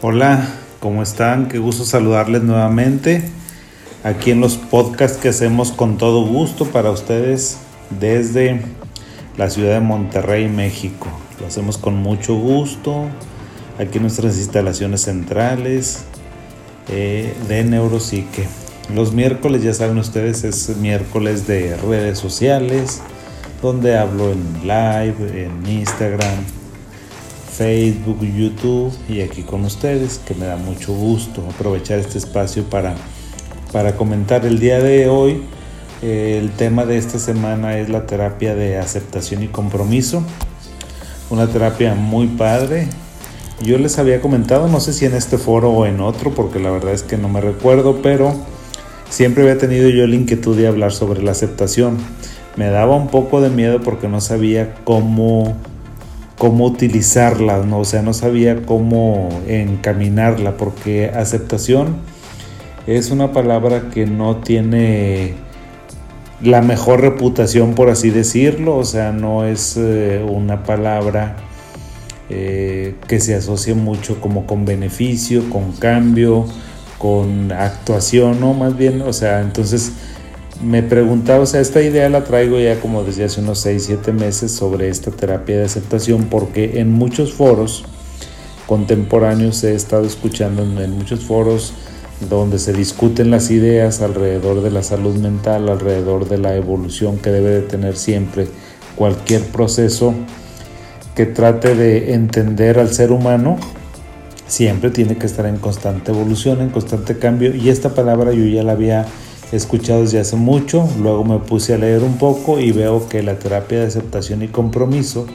Hola, ¿cómo están? Qué gusto saludarles nuevamente aquí en los podcasts que hacemos con todo gusto para ustedes desde la ciudad de Monterrey, México. Lo hacemos con mucho gusto aquí en nuestras instalaciones centrales eh, de Neuropsique. Los miércoles, ya saben ustedes, es miércoles de redes sociales, donde hablo en live, en Instagram, Facebook, YouTube y aquí con ustedes, que me da mucho gusto aprovechar este espacio para, para comentar el día de hoy. Eh, el tema de esta semana es la terapia de aceptación y compromiso. Una terapia muy padre. Yo les había comentado, no sé si en este foro o en otro, porque la verdad es que no me recuerdo, pero siempre había tenido yo la inquietud de hablar sobre la aceptación. Me daba un poco de miedo porque no sabía cómo cómo utilizarla, ¿no? o sea, no sabía cómo encaminarla, porque aceptación es una palabra que no tiene la mejor reputación, por así decirlo, o sea, no es eh, una palabra eh, que se asocie mucho como con beneficio, con cambio, con actuación, ¿no? Más bien, o sea, entonces me preguntaba, o sea, esta idea la traigo ya como desde hace unos 6, 7 meses sobre esta terapia de aceptación, porque en muchos foros contemporáneos he estado escuchando, en muchos foros donde se discuten las ideas alrededor de la salud mental, alrededor de la evolución que debe de tener siempre cualquier proceso que trate de entender al ser humano, siempre tiene que estar en constante evolución, en constante cambio, y esta palabra yo ya la había escuchado desde hace mucho, luego me puse a leer un poco y veo que la terapia de aceptación y compromiso,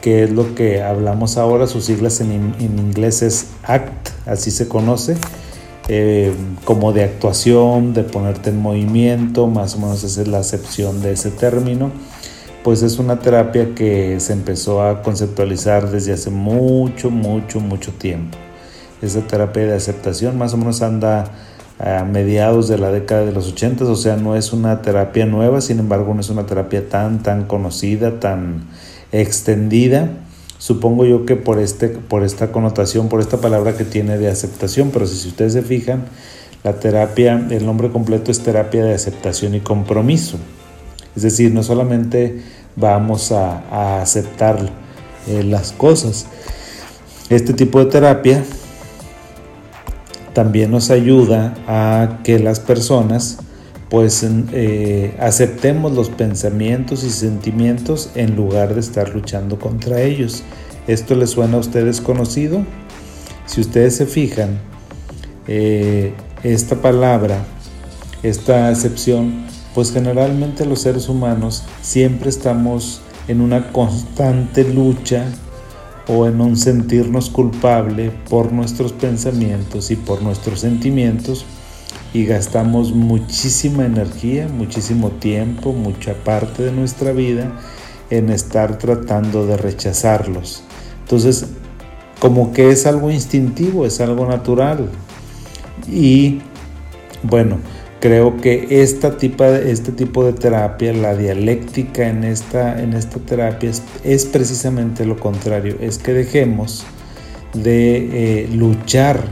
que es lo que hablamos ahora, sus siglas en, inglés es ACT, así se conoce, eh, como de actuación, de ponerte en movimiento, más o menos esa es la acepción de ese término, pues es una terapia que se empezó a conceptualizar desde hace mucho, mucho, mucho tiempo. Esa terapia de aceptación más o menos anda a mediados de la década de los 80, o sea, no es una terapia nueva, sin embargo, no es una terapia tan, tan conocida, tan extendida. Supongo yo que por, este, por esta connotación, por esta palabra que tiene de aceptación, pero si, ustedes se fijan, la terapia, el nombre completo es terapia de aceptación y compromiso. Es decir, no solamente vamos a, aceptar eh, las cosas. Este tipo de terapia también nos ayuda a que las personas pues eh, aceptemos los pensamientos y sentimientos en lugar de estar luchando contra ellos. ¿Esto les suena a ustedes conocido? Si ustedes se fijan, eh, esta palabra, esta acepción, pues generalmente los seres humanos siempre estamos en una constante lucha o en un sentirnos culpable por nuestros pensamientos y por nuestros sentimientos y gastamos muchísima energía, muchísimo tiempo, mucha parte de nuestra vida en estar tratando de rechazarlos. Entonces, como que es algo instintivo, es algo natural. Y bueno, Creo que este tipo de terapia, la dialéctica en esta, en esta terapia es, precisamente lo contrario, es que dejemos de eh, luchar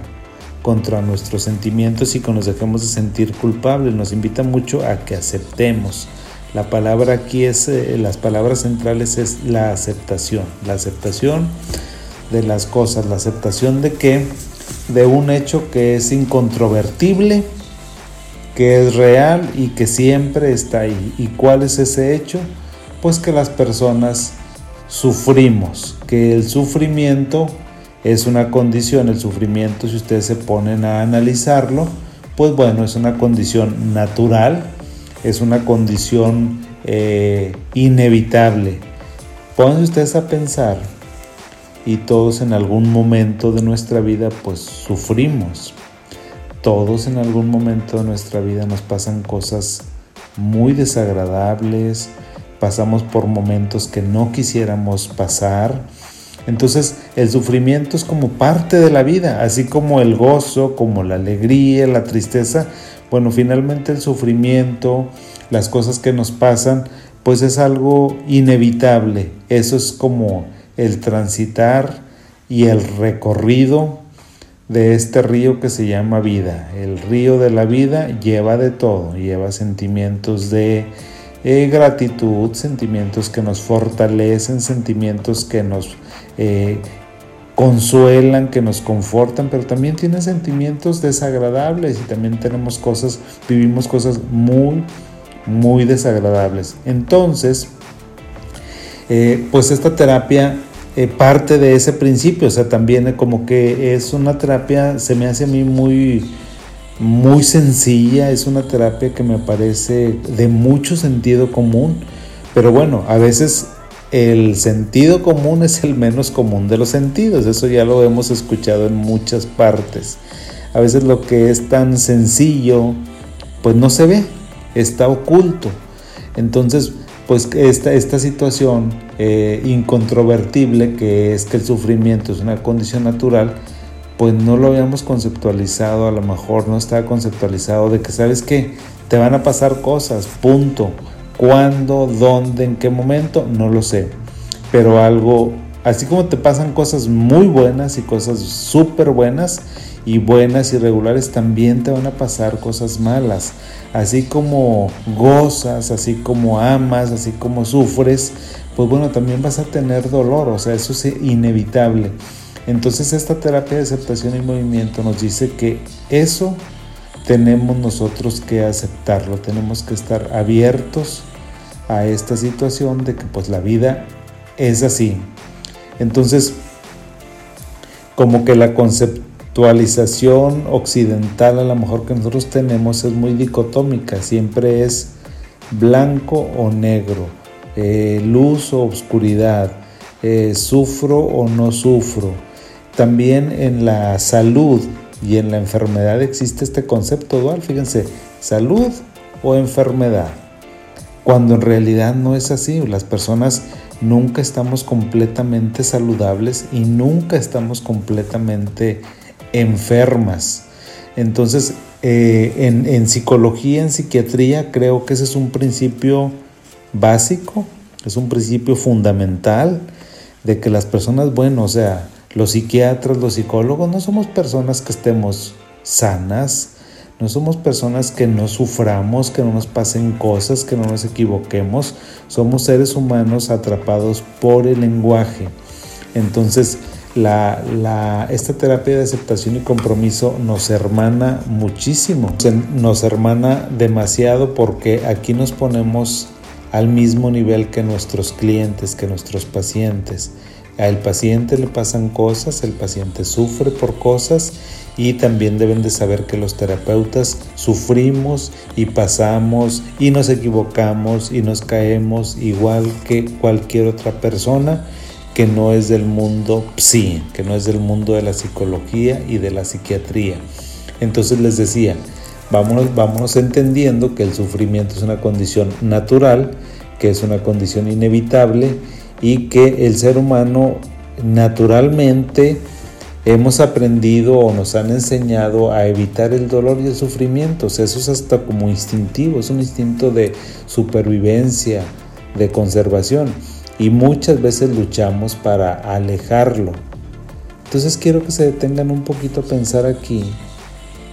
contra nuestros sentimientos y que nos dejemos de sentir culpables. Nos invita mucho a que aceptemos. La palabra aquí es, eh, las palabras centrales es la aceptación. La aceptación de las cosas, la aceptación de que, de un hecho que es incontrovertible, que es real y que siempre está ahí. ¿Y cuál es ese hecho? Pues que las personas sufrimos, que el sufrimiento es una condición, el sufrimiento si ustedes se ponen a analizarlo, pues bueno, es una condición natural, es una condición eh, inevitable. Pónganse ustedes a pensar y todos en algún momento de nuestra vida pues sufrimos, todos en algún momento de nuestra vida nos pasan cosas muy desagradables, pasamos por momentos que no quisiéramos pasar. Entonces el sufrimiento es como parte de la vida, así como el gozo, como la alegría, la tristeza. Bueno, finalmente el sufrimiento, las cosas que nos pasan, pues es algo inevitable. Eso es como el transitar y el recorrido de este río que se llama vida. El río de la vida lleva de todo, lleva sentimientos de eh, gratitud, sentimientos que nos fortalecen, sentimientos que nos eh, consuelan, que nos confortan, pero también tiene sentimientos desagradables y también tenemos cosas, vivimos cosas muy, muy desagradables. Entonces, eh, pues esta terapia eh, parte de ese principio, o sea, también como que es una terapia, se me hace a mí muy, muy sencilla, es una terapia que me parece de mucho sentido común, pero bueno, a veces el sentido común es el menos común de los sentidos, eso ya lo hemos escuchado en muchas partes. A veces lo que es tan sencillo, pues no se ve, está oculto. Entonces, pues esta, esta situación eh, incontrovertible que es que el sufrimiento es una condición natural, pues no lo habíamos conceptualizado, a lo mejor no estaba conceptualizado de que, ¿sabes qué? Te van a pasar cosas, punto. ¿Cuándo? ¿Dónde? ¿En qué momento? No lo sé. Pero algo, así como te pasan cosas muy buenas y cosas súper buenas, y buenas y regulares, también te van a pasar cosas malas. Así como gozas, así como amas, así como sufres, pues bueno, también vas a tener dolor, o sea, eso es inevitable. Entonces esta terapia de aceptación y movimiento nos dice que eso tenemos nosotros que aceptarlo, tenemos que estar abiertos a esta situación de que pues la vida es así. Entonces, como que la concepción actualización occidental a lo mejor que nosotros tenemos es muy dicotómica, siempre es blanco o negro, eh, luz o oscuridad, eh, sufro o no sufro. También en la salud y en la enfermedad existe este concepto dual, fíjense, salud o enfermedad, cuando en realidad no es así, las personas nunca estamos completamente saludables y nunca estamos completamente enfermas. Entonces, eh, en, psicología, en psiquiatría, creo que ese es un principio básico, es un principio fundamental de que las personas, bueno, o sea, los psiquiatras, los psicólogos, no somos personas que estemos sanas, no somos personas que no suframos, que no nos pasen cosas, que no nos equivoquemos, somos seres humanos atrapados por el lenguaje. Entonces, esta terapia de aceptación y compromiso nos hermana muchísimo, nos hermana demasiado porque aquí nos ponemos al mismo nivel que nuestros clientes, que nuestros pacientes. Al paciente le pasan cosas, el paciente sufre por cosas y también deben de saber que los terapeutas sufrimos y pasamos y nos equivocamos y nos caemos igual que cualquier otra persona que no es del mundo psi, que no es del mundo de la psicología y de la psiquiatría. Entonces les decía, vámonos, vámonos entendiendo que el sufrimiento es una condición natural, que es una condición inevitable y que el ser humano naturalmente hemos aprendido o nos han enseñado a evitar el dolor y el sufrimiento. eso es hasta como instintivo, es un instinto de supervivencia, de conservación y muchas veces luchamos para alejarlo. Entonces quiero que se detengan un poquito a pensar aquí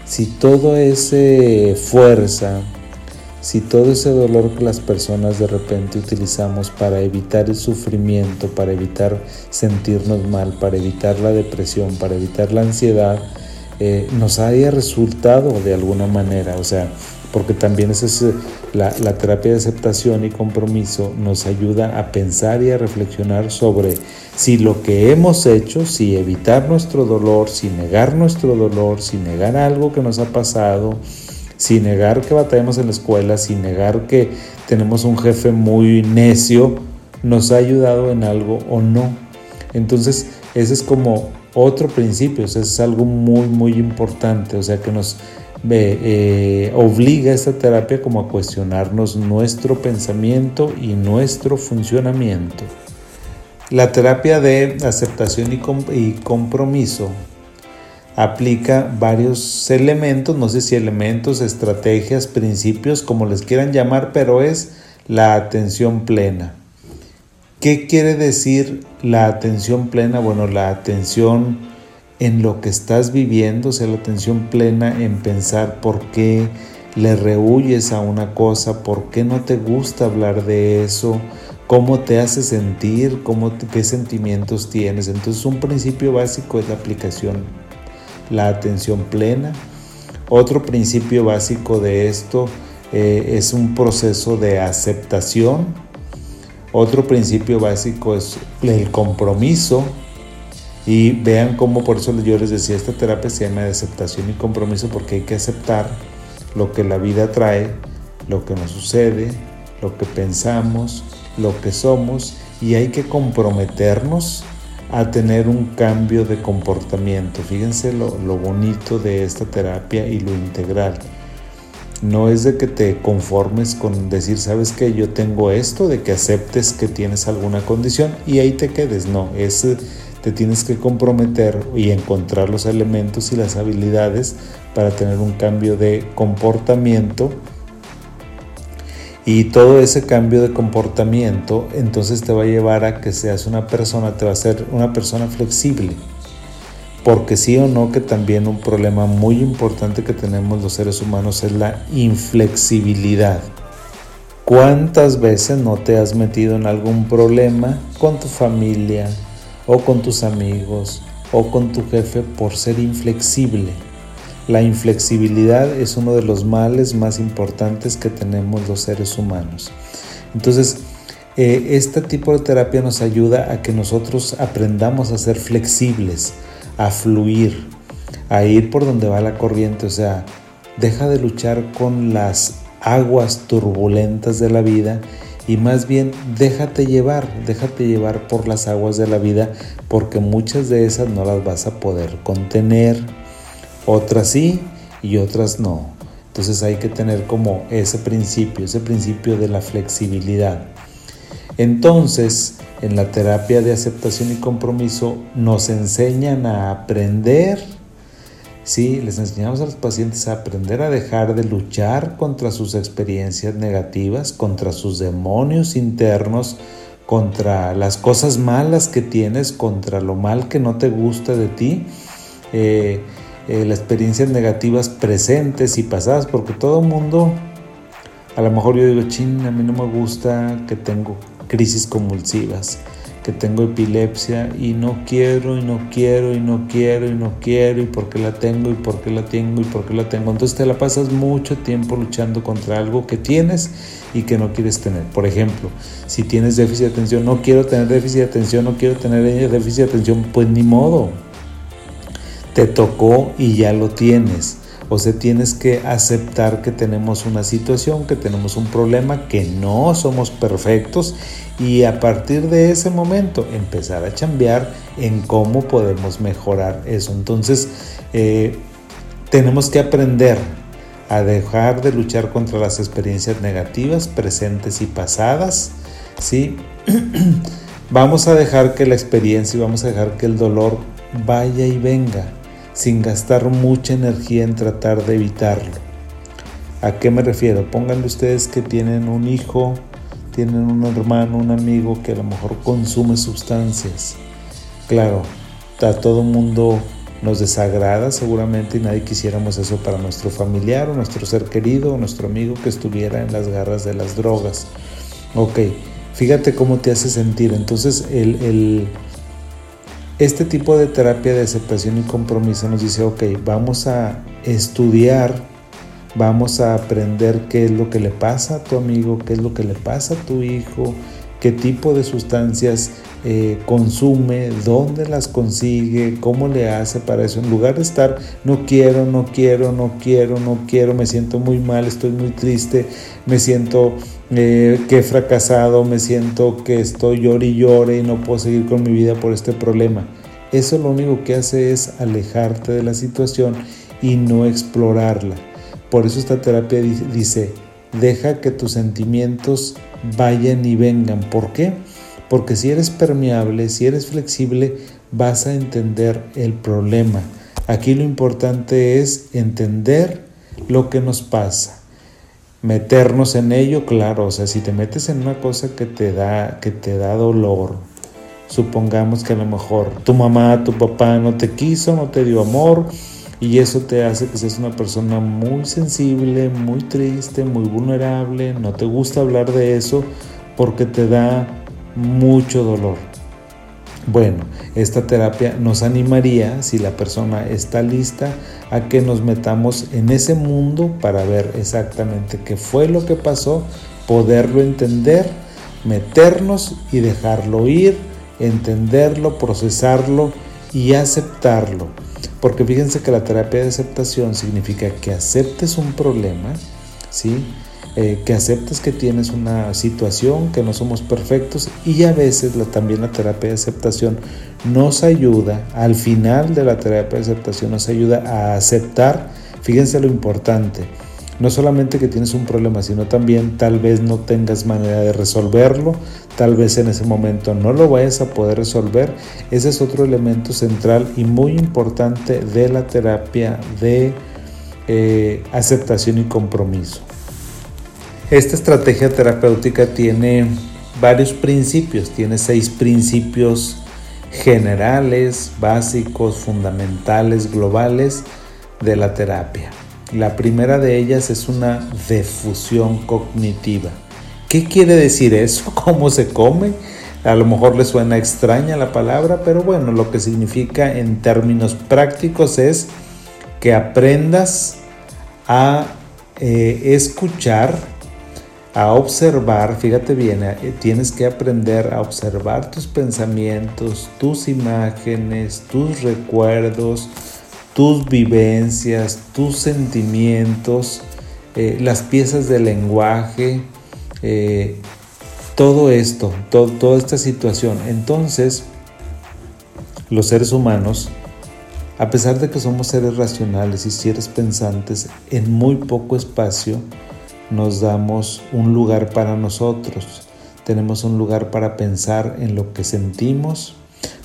si todo ese fuerza, si todo ese dolor que las personas de repente utilizamos para evitar el sufrimiento, para evitar sentirnos mal, para evitar la depresión, para evitar la ansiedad, eh, nos haya resultado de alguna manera. O sea, porque también es la, terapia de aceptación y compromiso nos ayuda a pensar y a reflexionar sobre si lo que hemos hecho, si evitar nuestro dolor, si negar nuestro dolor, si negar algo que nos ha pasado, si negar que batallamos en la escuela, si negar que tenemos un jefe muy necio, nos ha ayudado en algo o no. Entonces, ese es como otro principio, ese es algo muy, muy importante, o sea, que nos eh, obliga esta terapia como a cuestionarnos nuestro pensamiento y nuestro funcionamiento. La terapia de aceptación y, compromiso aplica varios elementos, no sé si elementos, estrategias, principios, como les quieran llamar, pero es la atención plena. ¿Qué quiere decir la atención plena? Bueno, la atención en lo que estás viviendo, sea, la atención plena en pensar por qué le rehuyes a una cosa, por qué no te gusta hablar de eso, cómo te hace sentir, cómo, qué sentimientos tienes. Entonces un principio básico es la aplicación, la atención plena. Otro principio básico de esto eh, es un proceso de aceptación. Otro principio básico es el compromiso. Y vean cómo por eso yo les decía, esta terapia se llama de aceptación y compromiso porque hay que aceptar lo que la vida trae, lo que nos sucede, lo que pensamos, lo que somos y hay que comprometernos a tener un cambio de comportamiento. Fíjense lo, lo bonito de esta terapia y lo integral. No es de que te conformes con decir, sabes que yo tengo esto, de que aceptes que tienes alguna condición y ahí te quedes. No, es te tienes que comprometer y encontrar los elementos y las habilidades para tener un cambio de comportamiento. Y todo ese cambio de comportamiento entonces te va a llevar a que seas una persona, te va a ser una persona flexible. Porque sí o no que también un problema muy importante que tenemos los seres humanos es la inflexibilidad. ¿Cuántas veces no te has metido en algún problema con tu familia, o con tus amigos o con tu jefe por ser inflexible. La inflexibilidad es uno de los males más importantes que tenemos los seres humanos. Entonces, eh, este tipo de terapia nos ayuda a que nosotros aprendamos a ser flexibles, a fluir, a ir por donde va la corriente. O sea, deja de luchar con las aguas turbulentas de la vida y más bien déjate llevar, déjate llevar por las aguas de la vida porque muchas de esas no las vas a poder contener, otras sí y otras no. Entonces hay que tener como ese principio, ese principio de la flexibilidad. Entonces, en la terapia de aceptación y compromiso nos enseñan a aprender Sí, les enseñamos a los pacientes a aprender a dejar de luchar contra sus experiencias negativas, contra sus demonios internos, contra las cosas malas que tienes, contra lo mal que no te gusta de ti, eh, eh, las experiencias negativas presentes y pasadas, porque todo mundo, a lo mejor yo digo, ching, a mí no me gusta que tengo crisis convulsivas que tengo epilepsia y no quiero y no quiero y no quiero y no quiero y por qué la tengo y por qué la tengo y por qué la tengo. Entonces te la pasas mucho tiempo luchando contra algo que tienes y que no quieres tener. Por ejemplo, si tienes déficit de atención, no quiero tener déficit de atención, no quiero tener déficit de atención, pues ni modo. Te tocó y ya lo tienes. O sea, tienes que aceptar que tenemos una situación, que tenemos un problema, que no somos perfectos y a partir de ese momento empezar a cambiar en cómo podemos mejorar eso. Entonces, eh, tenemos que aprender a dejar de luchar contra las experiencias negativas, presentes y pasadas, ¿sí? vamos a dejar que la experiencia y vamos a dejar que el dolor vaya y venga sin gastar mucha energía en tratar de evitarlo. ¿A qué me refiero? Pónganle ustedes que tienen un hijo, tienen un hermano, un amigo que a lo mejor consume sustancias. Claro, a todo mundo nos desagrada seguramente y nadie quisiéramos eso para nuestro familiar o nuestro ser querido o nuestro amigo que estuviera en las garras de las drogas. Ok, fíjate cómo te hace sentir. Entonces el, el este tipo de terapia de aceptación y compromiso nos dice, ok, vamos a estudiar, vamos a aprender qué es lo que le pasa a tu amigo, qué es lo que le pasa a tu hijo, qué tipo de sustancias eh, consume, dónde las consigue, cómo le hace para eso. En lugar de estar, no quiero, no quiero, no quiero, no quiero, me siento muy mal, estoy muy triste, me siento eh, que he fracasado, me siento que estoy llore y llore y no puedo seguir con mi vida por este problema. Eso lo único que hace es alejarte de la situación y no explorarla. Por eso esta terapia dice, deja que tus sentimientos vayan y vengan. ¿Por qué? Porque si eres permeable, si eres flexible, vas a entender el problema. Aquí lo importante es entender lo que nos pasa meternos en ello, claro, o sea, si te metes en una cosa que te da, que te da dolor, Supongamos que a lo mejor tu mamá, tu papá no te quiso, no te dio amor y eso te hace que seas una persona muy sensible, muy triste, muy vulnerable, no te gusta hablar de eso porque te da mucho dolor. Bueno, esta terapia nos animaría, si la persona está lista, a que nos metamos en ese mundo para ver exactamente qué fue lo que pasó, poderlo entender, meternos y dejarlo ir, entenderlo, procesarlo y aceptarlo. Porque fíjense que la terapia de aceptación significa que aceptes un problema, ¿sí? Eh, que aceptes que tienes una situación, que no somos perfectos y a veces también la terapia de aceptación nos ayuda, al final de la terapia de aceptación nos ayuda a aceptar, fíjense lo importante, no solamente que tienes un problema, sino también tal vez no tengas manera de resolverlo, tal vez en ese momento no lo vayas a poder resolver. Ese es otro elemento central y muy importante de la terapia de eh, aceptación y compromiso. Esta estrategia terapéutica tiene varios principios, tiene seis principios generales, básicos, fundamentales, globales de la terapia. La primera de ellas es una defusión cognitiva. ¿Qué quiere decir eso? ¿Cómo se come? A lo mejor le suena extraña la palabra, pero bueno, lo que significa en términos prácticos es que aprendas a eh, escuchar a observar, fíjate bien, eh, tienes que aprender a observar tus pensamientos, tus imágenes, tus recuerdos, tus vivencias, tus sentimientos, eh, las piezas del lenguaje, eh, todo esto, toda esta situación. Entonces, los seres humanos, a pesar de que somos seres racionales y seres pensantes, en muy poco espacio, nos damos un lugar para nosotros, tenemos un lugar para pensar en lo que sentimos.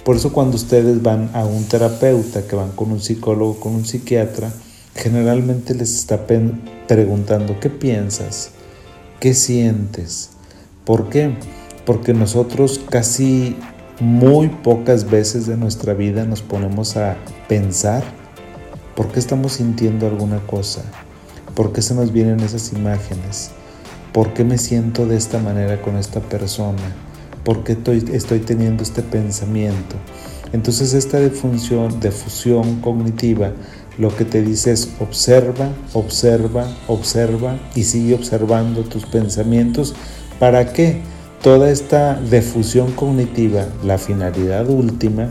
Por eso cuando ustedes van a un terapeuta, que van con un psicólogo, con un psiquiatra, generalmente les está preguntando, ¿qué piensas? ¿Qué sientes? ¿Por qué? Porque nosotros casi muy pocas veces de nuestra vida nos ponemos a pensar por qué estamos sintiendo alguna cosa. ¿Por qué se nos vienen esas imágenes? ¿Por qué me siento de esta manera con esta persona? ¿Por qué estoy, teniendo este pensamiento? Entonces esta defunción, defusión cognitiva lo que te dice es observa, observa, observa y sigue observando tus pensamientos. ¿Para qué? Toda esta defusión cognitiva, la finalidad última,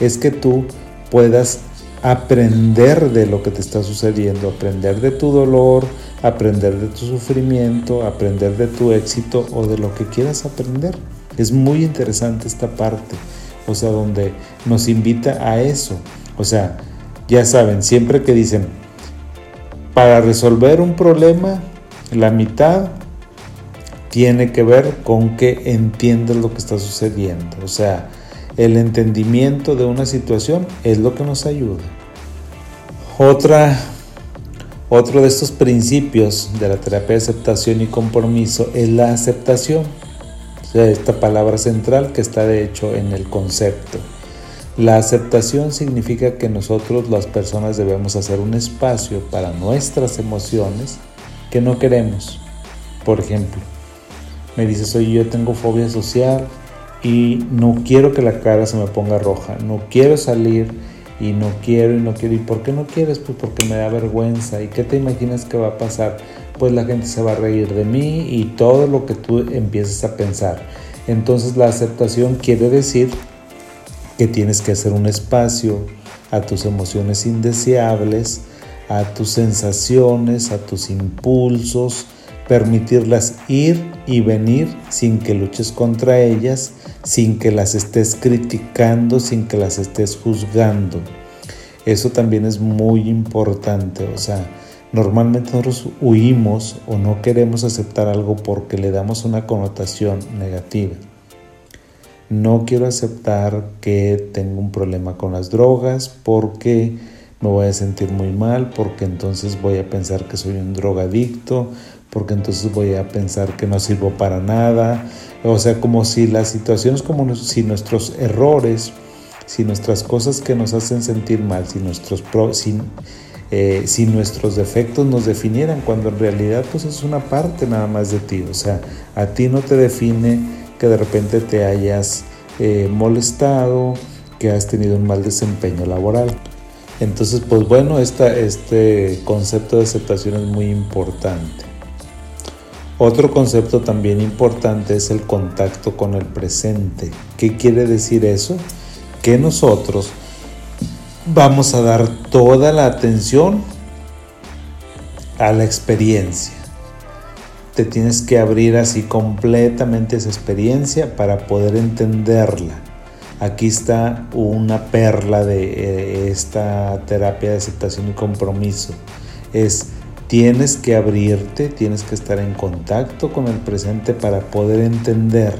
es que tú puedas aprender de lo que te está sucediendo, aprender de tu dolor, aprender de tu sufrimiento, aprender de tu éxito o de lo que quieras aprender. Es muy interesante esta parte, o sea, donde nos invita a eso. O sea, ya saben, siempre que dicen, para resolver un problema, la mitad tiene que ver con que entiendes lo que está sucediendo. O sea, el entendimiento de una situación es lo que nos ayuda. Otra, otro de estos principios de la terapia de aceptación y compromiso es la aceptación. Esta palabra central que está de hecho en el concepto. La aceptación significa que nosotros las personas debemos hacer un espacio para nuestras emociones que no queremos. Por ejemplo, me dices, oye, yo tengo fobia social y no quiero que la cara se me ponga roja, no quiero salir y no quiero y no quiero. ¿Y por qué no quieres? Pues porque me da vergüenza. ¿Y qué te imaginas que va a pasar? Pues la gente se va a reír de mí y todo lo que tú empieces a pensar. Entonces la aceptación quiere decir que tienes que hacer un espacio a tus emociones indeseables, a tus sensaciones, a tus impulsos, permitirlas ir y venir sin que luches contra ellas, sin que las estés criticando, sin que las estés juzgando. Eso también es muy importante, o sea, normalmente nosotros huimos o no queremos aceptar algo porque le damos una connotación negativa. No quiero aceptar que tengo un problema con las drogas porque me voy a sentir muy mal, porque entonces voy a pensar que soy un drogadicto, porque entonces voy a pensar que no sirvo para nada. O sea, como si las situaciones, como si nuestros errores, si nuestras cosas que nos hacen sentir mal, si nuestros, si, eh, nuestros defectos nos definieran, cuando en realidad pues es una parte nada más de ti. O sea, a ti no te define que de repente te hayas eh, molestado, que has tenido un mal desempeño laboral. Entonces, pues bueno, este concepto de aceptación es muy importante. Otro concepto también importante es el contacto con el presente. ¿Qué quiere decir eso? Que nosotros vamos a dar toda la atención a la experiencia. Te tienes que abrir así completamente esa experiencia para poder entenderla. Aquí está una perla de eh, esta terapia de aceptación y compromiso. Es tienes que abrirte, tienes que estar en contacto con el presente para poder entender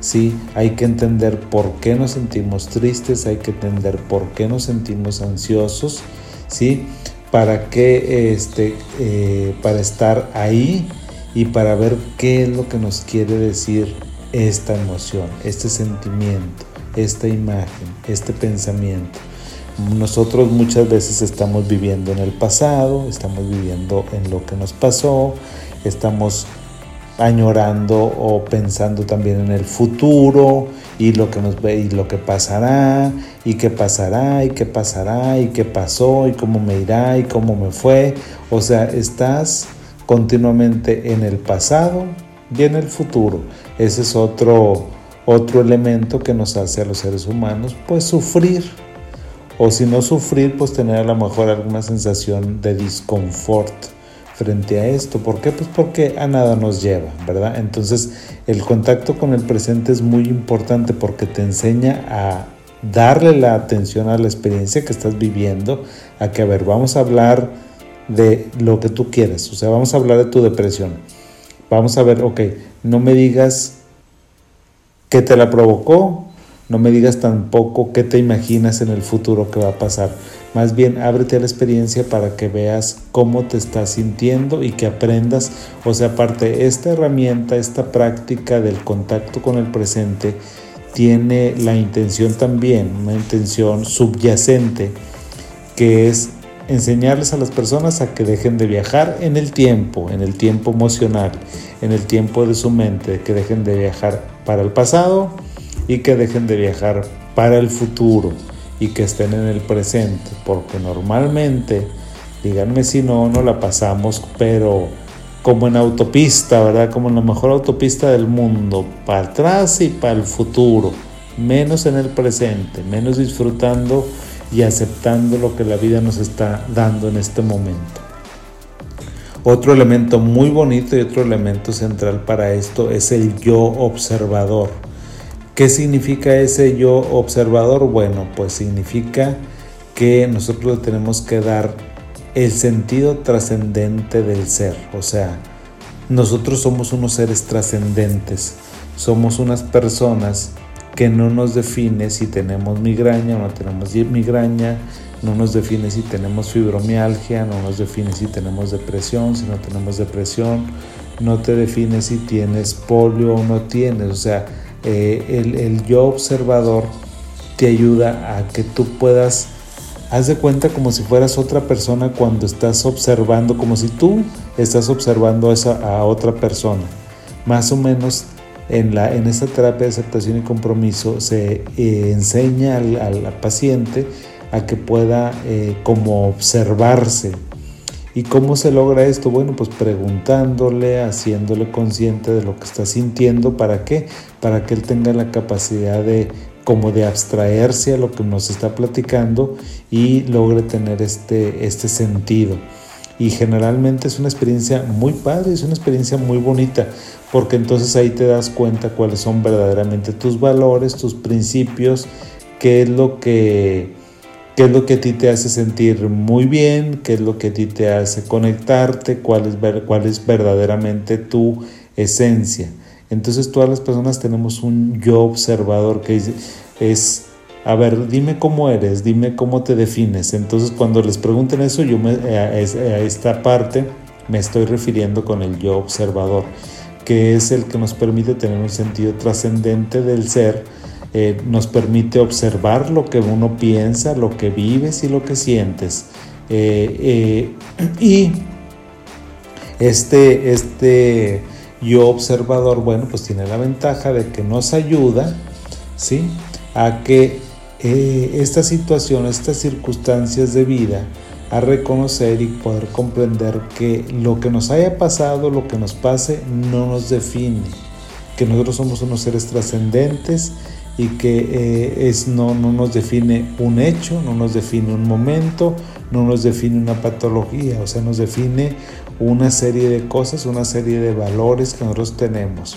Sí, hay que entender por qué nos sentimos tristes, hay que entender por qué nos sentimos ansiosos, ¿sí? Para qué, este, eh, para estar ahí y para ver qué es lo que nos quiere decir esta emoción, este sentimiento, esta imagen, este pensamiento. Nosotros muchas veces estamos viviendo en el pasado, estamos viviendo en lo que nos pasó, estamos añorando o pensando también en el futuro y lo que nos y lo que pasará y qué pasará y qué pasará y qué pasó y cómo me irá y cómo me fue. O sea, estás continuamente en el pasado y en el futuro. Ese es otro otro elemento que nos hace a los seres humanos pues sufrir o si no sufrir pues tener a lo mejor alguna sensación de disconfort frente a esto. ¿Por qué? Pues porque a nada nos lleva, ¿verdad? Entonces el contacto con el presente es muy importante porque te enseña a darle la atención a la experiencia que estás viviendo, a que, a ver, vamos a hablar de lo que tú quieres, o sea, vamos a hablar de tu depresión. Vamos a ver, ok, no me digas qué te la provocó, no me digas tampoco qué te imaginas en el futuro que va a pasar. Más bien ábrete a la experiencia para que veas cómo te estás sintiendo y que aprendas. O sea, aparte, esta herramienta, esta práctica del contacto con el presente tiene la intención también, una intención subyacente, que es enseñarles a las personas a que dejen de viajar en el tiempo, en el tiempo emocional, en el tiempo de su mente, que dejen de viajar para el pasado y que dejen de viajar para el futuro y que estén en el presente, porque normalmente, díganme si no, no la pasamos, pero como en autopista, ¿verdad? Como en la mejor autopista del mundo, para atrás y para el futuro, menos en el presente, menos disfrutando y aceptando lo que la vida nos está dando en este momento. Otro elemento muy bonito y otro elemento central para esto es el yo observador. ¿Qué significa ese yo observador? Bueno, pues significa que nosotros tenemos que dar el sentido trascendente del ser. O sea, nosotros somos unos seres trascendentes. Somos unas personas que no nos define si tenemos migraña o no tenemos migraña, no nos define si tenemos fibromialgia, no nos define si tenemos depresión, si no tenemos depresión, no te define si tienes polio o no tienes. O sea, eh, el, yo observador te ayuda a que tú puedas, haz de cuenta como si fueras otra persona cuando estás observando, como si tú estás observando a otra persona. Más o menos en, la, en esta terapia de aceptación y compromiso se eh, enseña al, paciente a que pueda eh, como observarse ¿Y cómo se logra esto? Bueno, pues preguntándole, haciéndole consciente de lo que está sintiendo. ¿Para qué? Para que él tenga la capacidad de como de abstraerse a lo que nos está platicando y logre tener este, este sentido. Y generalmente es una experiencia muy padre, es una experiencia muy bonita, porque entonces ahí te das cuenta cuáles son verdaderamente tus valores, tus principios, qué es lo que qué es lo que a ti te hace sentir muy bien, qué es lo que a ti te hace conectarte, cuál es, verdaderamente tu esencia. Entonces todas las personas tenemos un yo observador que es, a ver, dime cómo eres, dime cómo te defines. Entonces cuando les pregunten eso, yo me, a, esta parte me estoy refiriendo con el yo observador que es el que nos permite tener un sentido trascendente del ser, eh, nos permite observar lo que uno piensa, lo que vives y lo que sientes. Eh, eh, y este, este yo observador, bueno, pues tiene la ventaja de que nos ayuda, ¿sí? A que estas situaciones, estas circunstancias de vida, a reconocer y poder comprender que lo que nos haya pasado, lo que nos pase, no nos define, que nosotros somos unos seres trascendentes y que eh, es, no, no nos define un hecho, no nos define un momento, no nos define una patología, o sea, nos define una serie de cosas, una serie de valores que nosotros tenemos.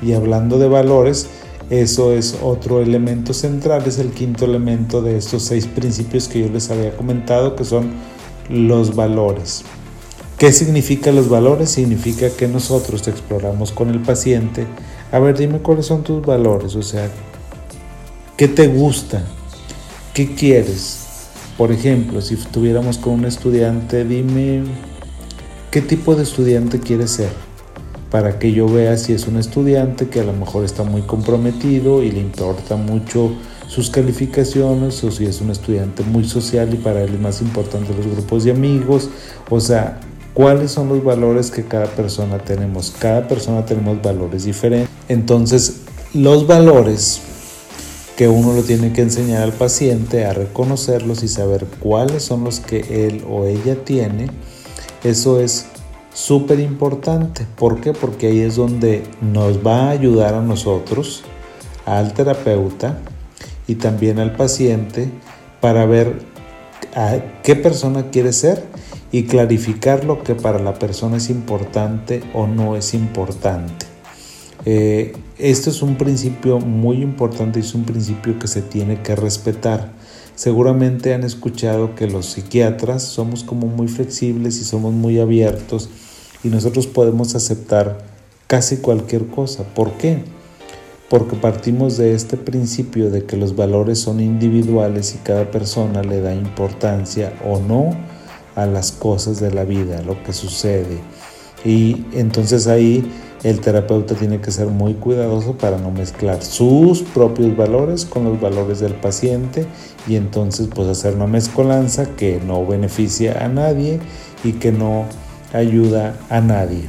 Y hablando de valores, eso es otro elemento central, es el quinto elemento de estos seis principios que yo les había comentado, que son los valores. ¿Qué significan los valores? Significa que nosotros exploramos con el paciente, a ver, dime cuáles son tus valores, o sea, ¿qué te gusta? ¿Qué quieres? Por ejemplo, si estuviéramos con un estudiante, dime qué tipo de estudiante quieres ser para que yo vea si es un estudiante que a lo mejor está muy comprometido y le importa mucho sus calificaciones o si es un estudiante muy social y para él es más importante los grupos de amigos, o sea, cuáles son los valores que cada persona tenemos. Cada persona tenemos valores diferentes. Entonces, los valores que uno lo tiene que enseñar al paciente a reconocerlos y saber cuáles son los que él o ella tiene, eso es súper importante. ¿Por qué? Porque ahí es donde nos va a ayudar a nosotros, al terapeuta y también al paciente para ver a qué persona quiere ser y clarificar lo que para la persona es importante o no es importante. Eh, esto es un principio muy importante y es un principio que se tiene que respetar. Seguramente han escuchado que los psiquiatras somos como muy flexibles y somos muy abiertos y nosotros podemos aceptar casi cualquier cosa. ¿Por qué? Porque partimos de este principio de que los valores son individuales y cada persona le da importancia o no a las cosas de la vida, a lo que sucede. Y entonces ahí el terapeuta tiene que ser muy cuidadoso para no mezclar sus propios valores con los valores del paciente y entonces pues hacer una mezcolanza que no beneficia a nadie y que no ayuda a nadie.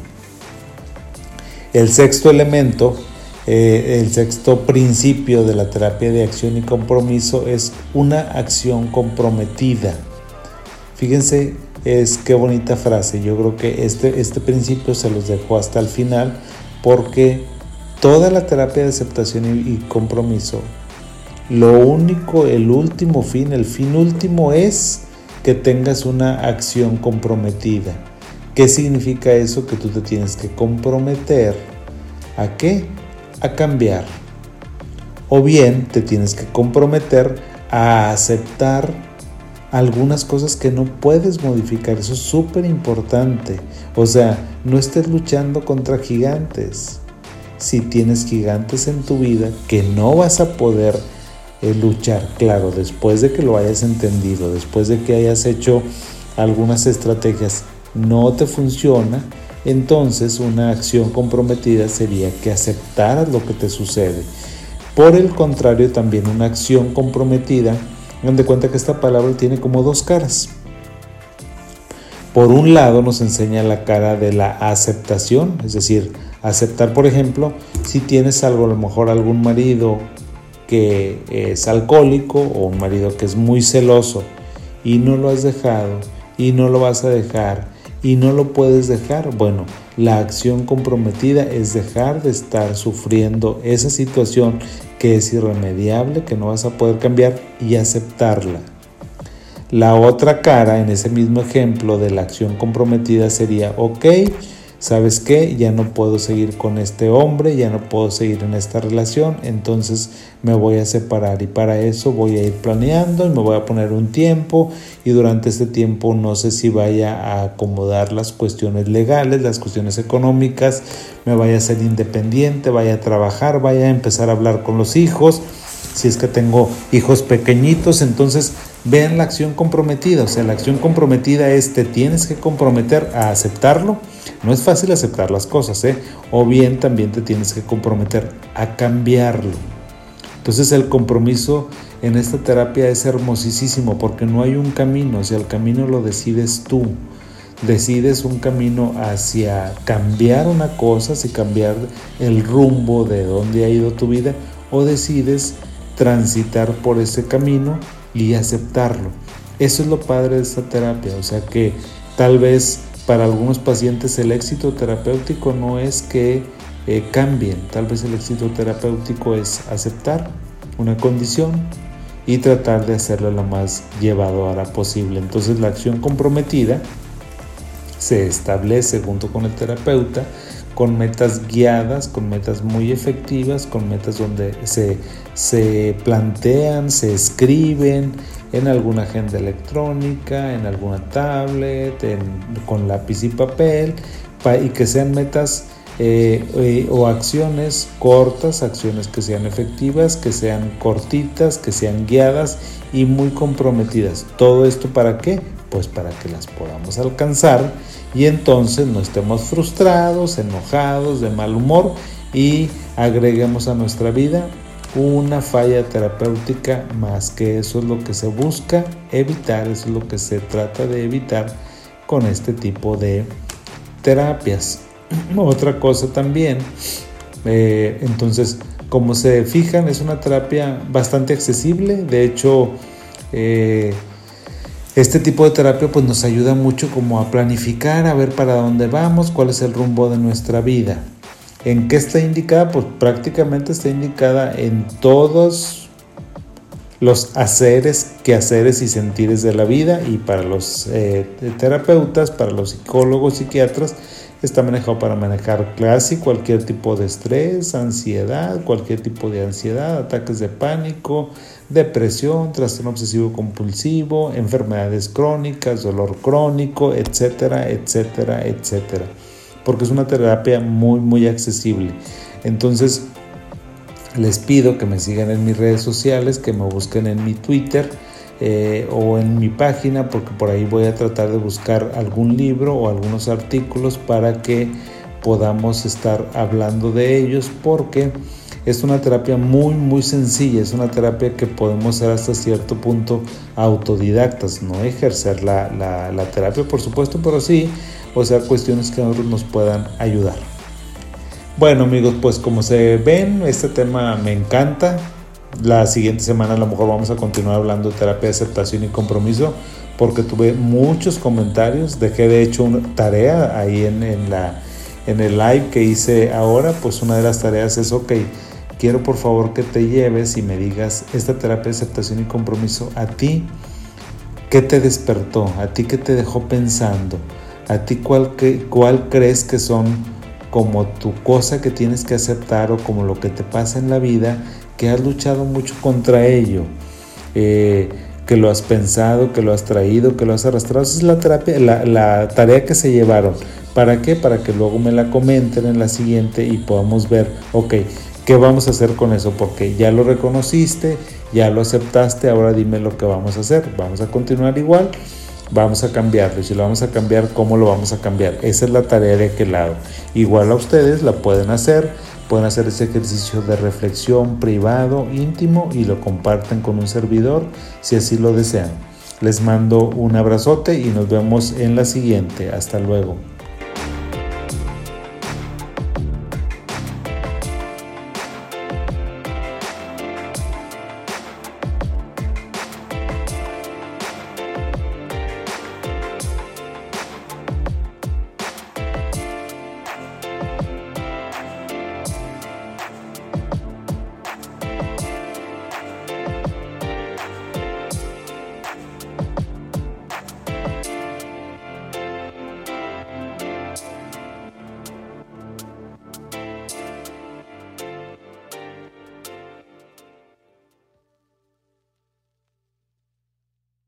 El sexto elemento, eh, el sexto principio de la terapia de acción y compromiso es una acción comprometida. Fíjense, es qué bonita frase. Yo creo que este, este principio se los dejo hasta el final porque toda la terapia de aceptación y, y compromiso, lo único, el último fin, el fin último es que tengas una acción comprometida. ¿Qué significa eso? Que tú te tienes que comprometer a qué? A cambiar. O bien te tienes que comprometer a aceptar algunas cosas que no puedes modificar. Eso es súper importante. O sea, no estés luchando contra gigantes. Si tienes gigantes en tu vida que no vas a poder eh, luchar, claro, después de que lo hayas entendido, después de que hayas hecho algunas estrategias no te funciona, entonces una acción comprometida sería que aceptaras lo que te sucede. Por el contrario, también una acción comprometida, donde cuenta que esta palabra tiene como dos caras. Por un lado nos enseña la cara de la aceptación, es decir, aceptar, por ejemplo, si tienes algo, a lo mejor algún marido que es alcohólico o un marido que es muy celoso y no lo has dejado y no lo vas a dejar y no lo puedes dejar. Bueno, la acción comprometida es dejar de estar sufriendo esa situación que es irremediable, que no vas a poder cambiar y aceptarla. La otra cara en ese mismo ejemplo de la acción comprometida sería, ok, ¿sabes qué? Ya no puedo seguir con este hombre, ya no puedo seguir en esta relación, entonces me voy a separar y para eso voy a ir planeando y me voy a poner un tiempo y durante este tiempo no sé si vaya a acomodar las cuestiones legales, las cuestiones económicas, me vaya a ser independiente, vaya a trabajar, vaya a empezar a hablar con los hijos, si es que tengo hijos pequeñitos, entonces vean la acción comprometida. O sea, la acción comprometida es te tienes que comprometer a aceptarlo. No es fácil aceptar las cosas, ¿eh? O bien también te tienes que comprometer a cambiarlo. Entonces el compromiso en esta terapia es hermosísimo porque no hay un camino, o sea, el camino lo decides tú. Decides un camino hacia cambiar una cosa, si cambiar el rumbo de dónde ha ido tu vida, o decides transitar por ese camino y aceptarlo. Eso es lo padre de esta terapia, o sea que tal vez para algunos pacientes el éxito terapéutico no es que eh, cambien, tal vez el éxito terapéutico es aceptar una condición y tratar de hacerla lo más llevadora posible. Entonces la acción comprometida se establece junto con el terapeuta con metas guiadas, con metas muy efectivas, con metas donde se, se plantean, se escriben en alguna agenda electrónica, en alguna tablet, con lápiz y papel, y que sean metas eh, eh, o acciones cortas, acciones que sean efectivas, que sean cortitas, que sean guiadas y muy comprometidas. ¿Todo esto para qué? Pues para que las podamos alcanzar y entonces no estemos frustrados, enojados, de mal humor y agreguemos a nuestra vida una falla terapéutica más que eso es lo que se busca evitar, eso es lo que se trata de evitar con este tipo de terapias. Otra cosa también, eh, entonces, como se fijan, es una terapia bastante accesible. De hecho, eh, este tipo de terapia pues nos ayuda mucho como a planificar, a ver para dónde vamos, cuál es el rumbo de nuestra vida. ¿En qué está indicada? Pues prácticamente está indicada en todos los haceres, quehaceres y sentires de la vida y para los eh, terapeutas, para los psicólogos, psiquiatras, Está manejado para manejar casi cualquier tipo de estrés, ansiedad, cualquier tipo de ansiedad, ataques de pánico, depresión, trastorno obsesivo compulsivo, enfermedades crónicas, dolor crónico, etcétera, etcétera, etcétera. Porque es una terapia muy, muy accesible. Entonces, les pido que me sigan en mis redes sociales, que me busquen en mi Twitter eh, o en mi página porque por ahí voy a tratar de buscar algún libro o algunos artículos para que podamos estar hablando de ellos porque es una terapia muy muy sencilla, es una terapia que podemos ser hasta cierto punto autodidactas, no ejercer la, la, terapia por supuesto, pero sí, o sea, cuestiones que nos puedan ayudar. Bueno amigos, pues como se ven, este tema me encanta, la siguiente semana a lo mejor vamos a continuar hablando de terapia de aceptación y compromiso porque tuve muchos comentarios. Dejé de hecho una tarea ahí en, la, en el live que hice ahora. Pues una de las tareas es, ok, quiero por favor que te lleves y me digas esta terapia de aceptación y compromiso a ti. ¿Qué te despertó? ¿A ti qué te dejó pensando? ¿A ti cuál, cuál crees que son como tu cosa que tienes que aceptar o como lo que te pasa en la vida que has luchado mucho contra ello, eh, que lo has pensado, que lo has traído, que lo has arrastrado. Esa es la, terapia, la, tarea que se llevaron. ¿Para qué? Para que luego me la comenten en la siguiente y podamos ver, ok, ¿qué vamos a hacer con eso? Porque ya lo reconociste, ya lo aceptaste, ahora dime lo que vamos a hacer. ¿Vamos a continuar igual? Vamos a cambiarlo. Si lo vamos a cambiar, ¿cómo lo vamos a cambiar? Esa es la tarea de aquel lado. Igual a ustedes la pueden hacer Pueden hacer ese ejercicio de reflexión privado, íntimo y lo comparten con un servidor si así lo desean. Les mando un abrazote y nos vemos en la siguiente. Hasta luego.